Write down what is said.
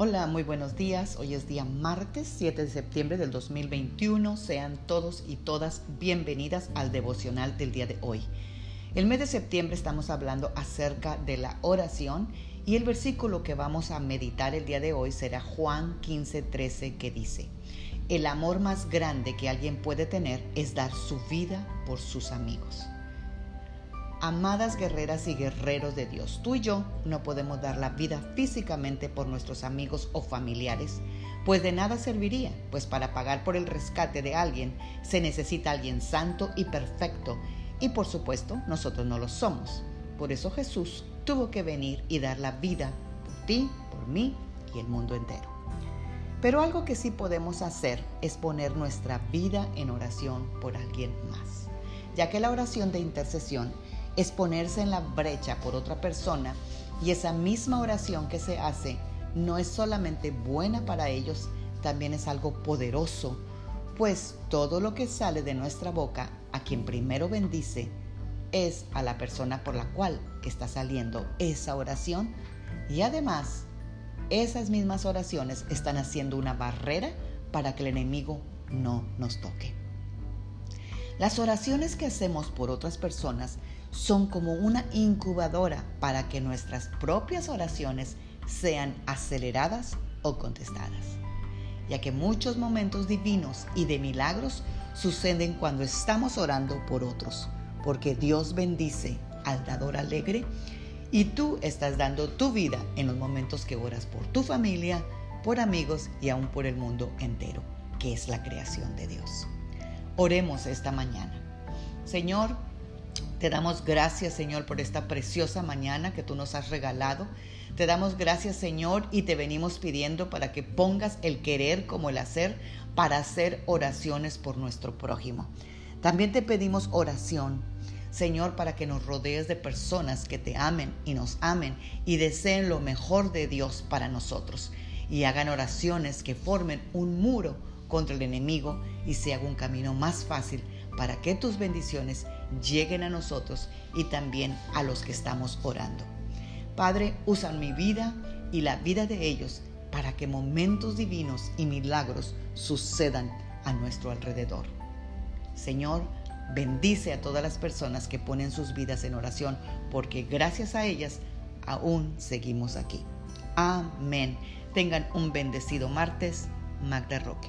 Hola, muy buenos días. Hoy es día martes 7 de septiembre del 2021. Sean todos y todas bienvenidas al devocional del día de hoy. El mes de septiembre estamos hablando acerca de la oración y el versículo que vamos a meditar el día de hoy será Juan 15:13 que dice, el amor más grande que alguien puede tener es dar su vida por sus amigos. Amadas guerreras y guerreros de Dios, tú y yo no podemos dar la vida físicamente por nuestros amigos o familiares, pues de nada serviría, pues para pagar por el rescate de alguien se necesita alguien santo y perfecto, y por supuesto nosotros no lo somos. Por eso Jesús tuvo que venir y dar la vida por ti, por mí y el mundo entero. Pero algo que sí podemos hacer es poner nuestra vida en oración por alguien más, ya que la oración de intercesión es ponerse en la brecha por otra persona y esa misma oración que se hace no es solamente buena para ellos, también es algo poderoso, pues todo lo que sale de nuestra boca a quien primero bendice es a la persona por la cual está saliendo esa oración y además esas mismas oraciones están haciendo una barrera para que el enemigo no nos toque. Las oraciones que hacemos por otras personas son como una incubadora para que nuestras propias oraciones sean aceleradas o contestadas, ya que muchos momentos divinos y de milagros suceden cuando estamos orando por otros, porque Dios bendice al dador alegre y tú estás dando tu vida en los momentos que oras por tu familia, por amigos y aún por el mundo entero, que es la creación de Dios. Oremos esta mañana. Señor, te damos gracias, Señor, por esta preciosa mañana que tú nos has regalado. Te damos gracias, Señor, y te venimos pidiendo para que pongas el querer como el hacer para hacer oraciones por nuestro prójimo. También te pedimos oración, Señor, para que nos rodees de personas que te amen y nos amen y deseen lo mejor de Dios para nosotros y hagan oraciones que formen un muro contra el enemigo y se haga un camino más fácil para que tus bendiciones lleguen a nosotros y también a los que estamos orando. Padre, usa mi vida y la vida de ellos para que momentos divinos y milagros sucedan a nuestro alrededor. Señor, bendice a todas las personas que ponen sus vidas en oración, porque gracias a ellas aún seguimos aquí. Amén. Tengan un bendecido martes. Magda Roque.